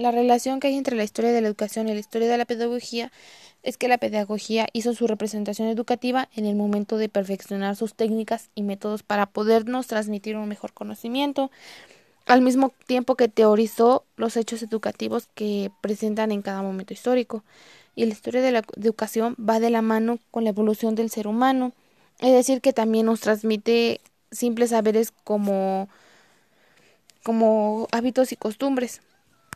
La relación que hay entre la historia de la educación y la historia de la pedagogía es que la pedagogía hizo su representación educativa en el momento de perfeccionar sus técnicas y métodos para podernos transmitir un mejor conocimiento, al mismo tiempo que teorizó los hechos educativos que presentan en cada momento histórico. Y la historia de la educación va de la mano con la evolución del ser humano, es decir, que también nos transmite simples saberes como, como hábitos y costumbres.